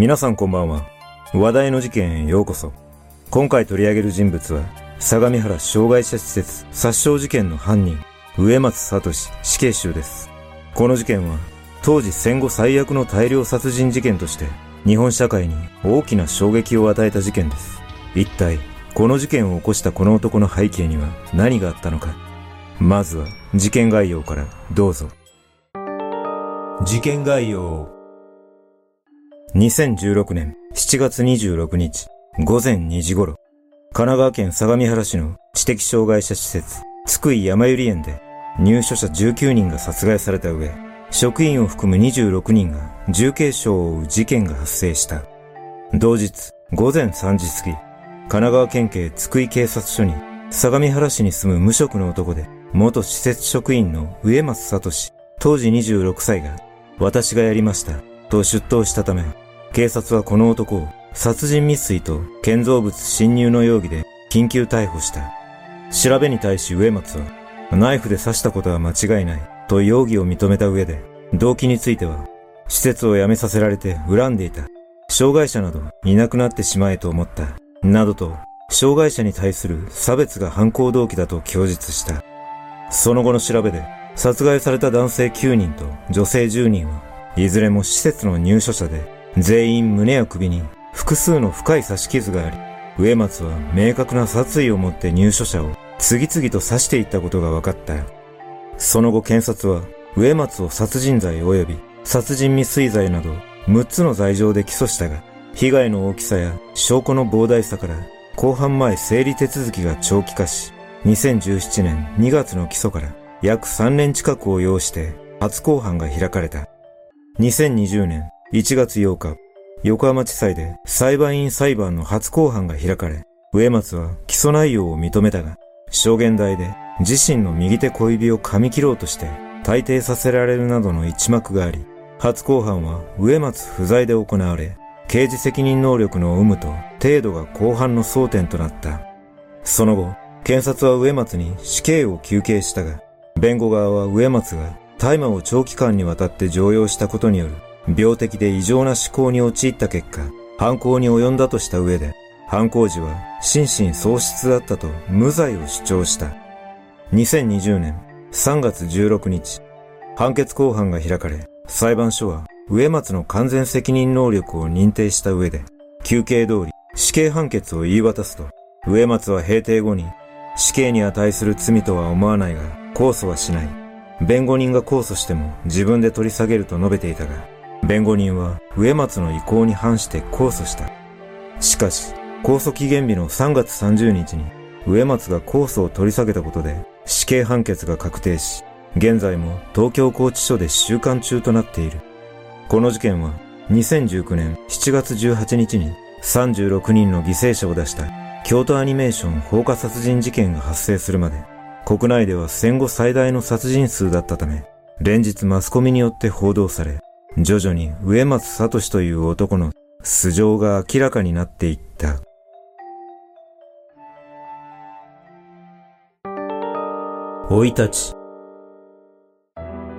皆さんこんばんは。話題の事件へようこそ。今回取り上げる人物は、相模原障害者施設殺傷事件の犯人、植松聡死刑囚です。この事件は、当時戦後最悪の大量殺人事件として、日本社会に大きな衝撃を与えた事件です。一体、この事件を起こしたこの男の背景には何があったのか。まずは、事件概要からどうぞ。事件概要2016年7月26日午前2時頃、神奈川県相模原市の知的障害者施設、津久井山百合園で入所者19人が殺害された上、職員を含む26人が重軽傷を負う事件が発生した。同日午前3時過ぎ、神奈川県警津久井警察署に相模原市に住む無職の男で元施設職員の植松聡当時26歳が私がやりましたと出頭したため、警察はこの男を殺人未遂と建造物侵入の容疑で緊急逮捕した。調べに対し植松は、ナイフで刺したことは間違いないと容疑を認めた上で、動機については、施設を辞めさせられて恨んでいた。障害者などいなくなってしまえと思った。などと、障害者に対する差別が犯行動機だと供述した。その後の調べで、殺害された男性9人と女性10人は、いずれも施設の入所者で、全員胸や首に複数の深い刺し傷があり、植松は明確な殺意を持って入所者を次々と刺していったことが分かった。その後検察は、植松を殺人罪及び殺人未遂罪など6つの罪状で起訴したが、被害の大きさや証拠の膨大さから公判前整理手続きが長期化し、2017年2月の起訴から約3年近くを要して初公判が開かれた。2020年1月8日、横浜地裁で裁判員裁判の初公判が開かれ、植松は起訴内容を認めたが、証言台で自身の右手小指を噛み切ろうとして退廷させられるなどの一幕があり、初公判は植松不在で行われ、刑事責任能力の有無と程度が後半の争点となった。その後、検察は植松に死刑を求刑したが、弁護側は植松が大麻を長期間にわたって常用したことによる病的で異常な思考に陥った結果、犯行に及んだとした上で、犯行時は心神喪失だったと無罪を主張した。2020年3月16日、判決公判が開かれ、裁判所は植松の完全責任能力を認定した上で、休刑通り死刑判決を言い渡すと、植松は閉廷後に死刑に値する罪とは思わないが控訴はしない。弁護人が控訴しても自分で取り下げると述べていたが、弁護人は植松の意向に反して控訴した。しかし、控訴期限日の3月30日に植松が控訴を取り下げたことで死刑判決が確定し、現在も東京拘置所で収監中となっている。この事件は2019年7月18日に36人の犠牲者を出した京都アニメーション放火殺人事件が発生するまで国内では戦後最大の殺人数だったため連日マスコミによって報道され徐々に植松聡という男の素性が明らかになっていった。生い立ち。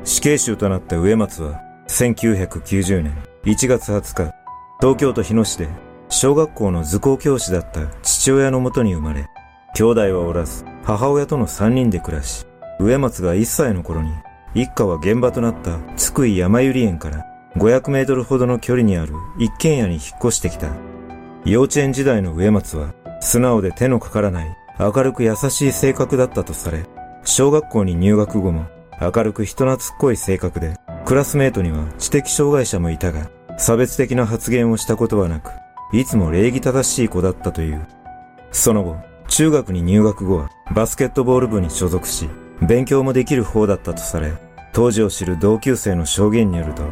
死刑囚となった植松は、1990年1月20日、東京都日野市で小学校の図工教師だった父親のもとに生まれ、兄弟はおらず、母親との3人で暮らし、植松が1歳の頃に一家は現場となった津久井山百合園から500メートルほどの距離にある一軒家に引っ越してきた。幼稚園時代の植松は素直で手のかからない明るく優しい性格だったとされ、小学校に入学後も明るく人懐っこい性格で、クラスメートには知的障害者もいたが、差別的な発言をしたことはなく、いつも礼儀正しい子だったという。その後、中学に入学後はバスケットボール部に所属し、勉強もできる方だったとされ、当時を知る同級生の証言によると、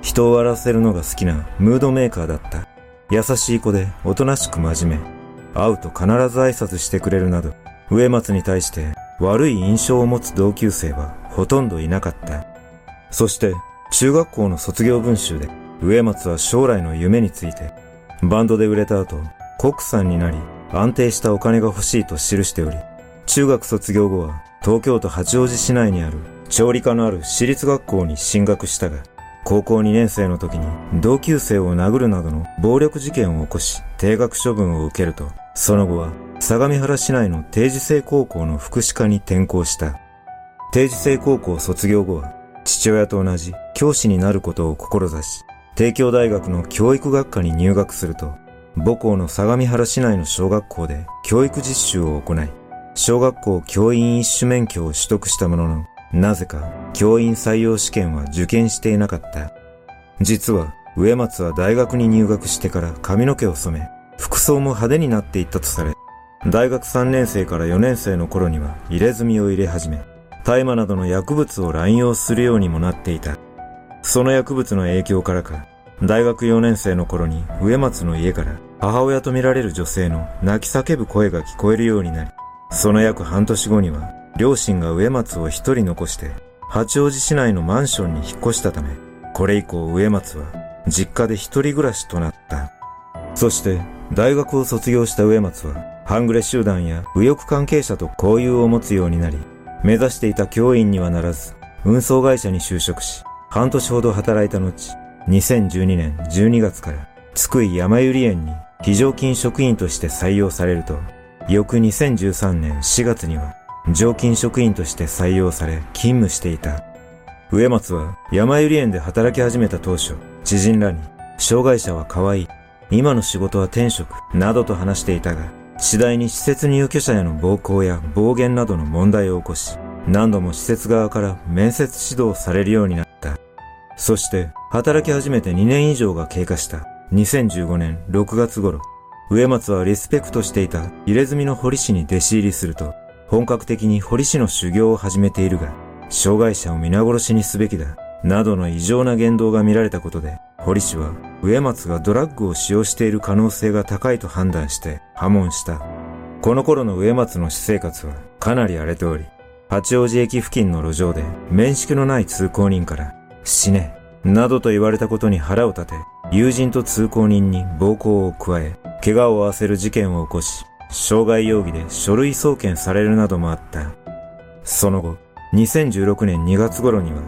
人を笑わせるのが好きなムードメーカーだった。優しい子でおとなしく真面目。会うと必ず挨拶してくれるなど、植松に対して悪い印象を持つ同級生はほとんどいなかった。そして、中学校の卒業文集で、植松は将来の夢について、バンドで売れた後、国産になり、安定したお金が欲しいと記しており、中学卒業後は東京都八王子市内にある調理科のある私立学校に進学したが、高校2年生の時に同級生を殴るなどの暴力事件を起こし定額処分を受けると、その後は相模原市内の定時制高校の福祉課に転校した。定時制高校卒業後は父親と同じ教師になることを志し、帝京大学の教育学科に入学すると、母校の相模原市内の小学校で教育実習を行い、小学校教員一種免許を取得したものの、なぜか教員採用試験は受験していなかった。実は植松は大学に入学してから髪の毛を染め、服装も派手になっていったとされ、大学3年生から4年生の頃には入れ墨を入れ始め、大麻などの薬物を乱用するようにもなっていた。その薬物の影響からか、大学4年生の頃に植松の家から母親と見られる女性の泣き叫ぶ声が聞こえるようになり、その約半年後には両親が植松を一人残して八王子市内のマンションに引っ越したため、これ以降植松は実家で一人暮らしとなった。そして大学を卒業した植松は半グレ集団や右翼関係者と交友を持つようになり、目指していた教員にはならず、運送会社に就職し、半年ほど働いた後、2012年12月から津久井山百合園に非常勤職員として採用されると、翌2013年4月には常勤職員として採用され勤務していた。植松は山百合園で働き始めた当初、知人らに、障害者は可愛い、今の仕事は転職、などと話していたが、次第に施設入居者への暴行や暴言などの問題を起こし、何度も施設側から面接指導されるようになった。そして、働き始めて2年以上が経過した2015年6月頃、植松はリスペクトしていた入れ墨の堀氏に弟子入りすると、本格的に堀氏の修行を始めているが、障害者を皆殺しにすべきだ、などの異常な言動が見られたことで、堀氏は植松がドラッグを使用している可能性が高いと判断して破門した。この頃の植松の私生活はかなり荒れており、八王子駅付近の路上で面識のない通行人から死ね、などと言われたことに腹を立て、友人と通行人に暴行を加え、怪我を負わせる事件を起こし、傷害容疑で書類送検されるなどもあった。その後、2016年2月頃には、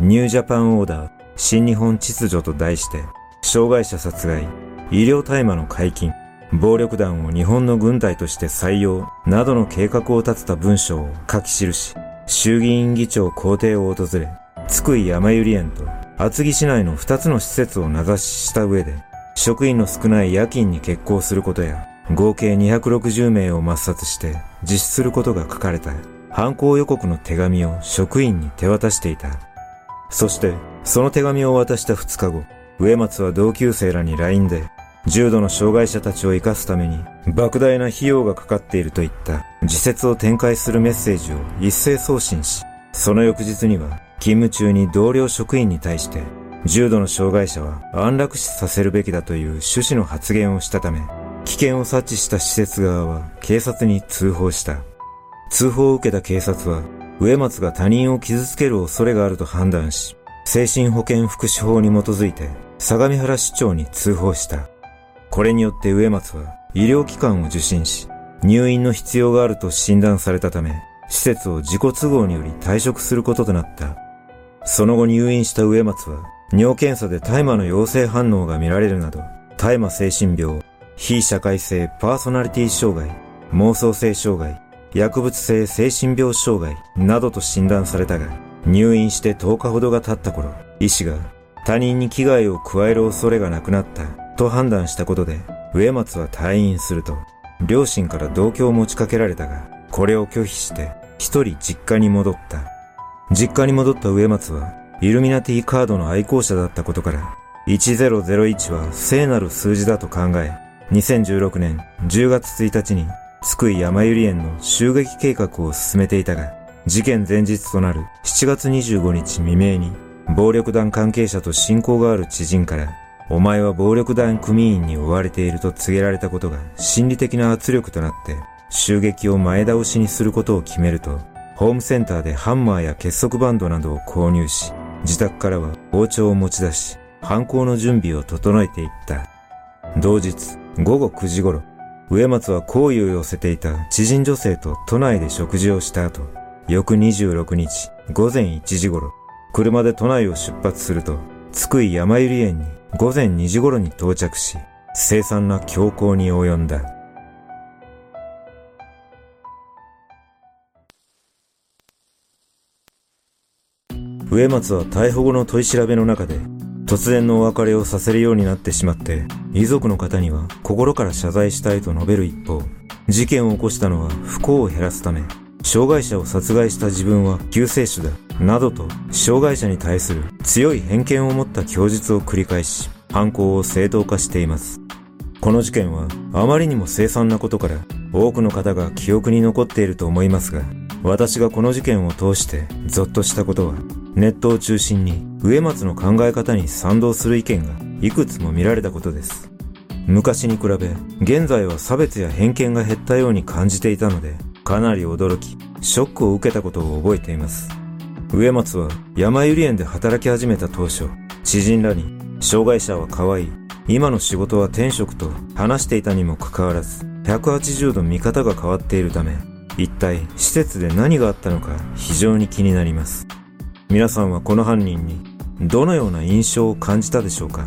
ニュージャパンオーダー新日本秩序と題して、障害者殺害、医療大麻の解禁、暴力団を日本の軍隊として採用などの計画を立てた文章を書き記し、衆議院議長公邸を訪れ、津久井山百合園と厚木市内の2つの施設を名指しした上で、職員の少ない夜勤に決行することや、合計260名を抹殺して実施することが書かれた犯行予告の手紙を職員に手渡していた。そして、その手紙を渡した2日後、植松は同級生らに LINE で、重度の障害者たちを生かすために、莫大な費用がかかっているといった自説を展開するメッセージを一斉送信し、その翌日には、勤務中に同僚職員に対して、重度の障害者は安楽死させるべきだという趣旨の発言をしたため、危険を察知した施設側は警察に通報した。通報を受けた警察は、植松が他人を傷つける恐れがあると判断し、精神保健福祉法に基づいて相模原市長に通報した。これによって植松は医療機関を受診し、入院の必要があると診断されたため、施設を自己都合により退職することとなった。その後入院した植松は、尿検査で大麻の陽性反応が見られるなど、大麻精神病、非社会性パーソナリティ障害、妄想性障害、薬物性精神病障害などと診断されたが、入院して10日ほどが経った頃、医師が他人に危害を加える恐れがなくなったと判断したことで、植松は退院すると、両親から同居を持ちかけられたが、これを拒否して一人実家に戻った。実家に戻った植松はイルミナティカードの愛好者だったことから、1001は聖なる数字だと考え、2016年10月1日に津久井山百合園の襲撃計画を進めていたが、事件前日となる7月25日未明に、暴力団関係者と親交がある知人から、お前は暴力団組員に追われていると告げられたことが心理的な圧力となって、襲撃を前倒しにすることを決めると、ホームセンターでハンマーや結束バンドなどを購入し、自宅からは包丁を持ち出し、犯行の準備を整えていった。同日、午後9時頃、植松は好意を寄せていた知人女性と都内で食事をした後、翌26日午前1時頃、車で都内を出発すると、津久井山百合園に午前2時頃に到着し、凄惨な強行に及んだ。植松は逮捕後の取り調べの中で、突然のお別れをさせるようになってしまって、遺族の方には心から謝罪したいと述べる一方、事件を起こしたのは不幸を減らすため、障害者を殺害した自分は救世主だ、などと障害者に対する強い偏見を持った供述を繰り返し、犯行を正当化しています。この事件はあまりにも凄惨なことから多くの方が記憶に残っていると思いますが、私がこの事件を通してゾッとしたことは、ネットを中心に植松の考え方に賛同する意見がいくつも見られたことです。昔に比べ、現在は差別や偏見が減ったように感じていたので、かなり驚き、ショックを受けたことを覚えています。植松は山百合園で働き始めた当初、知人らに、障害者は可愛い、今の仕事は転職と話していたにもかかわらず、180度見方が変わっているため、一体施設で何があったのか非常に気になります。皆さんはこの犯人にどのような印象を感じたでしょうか？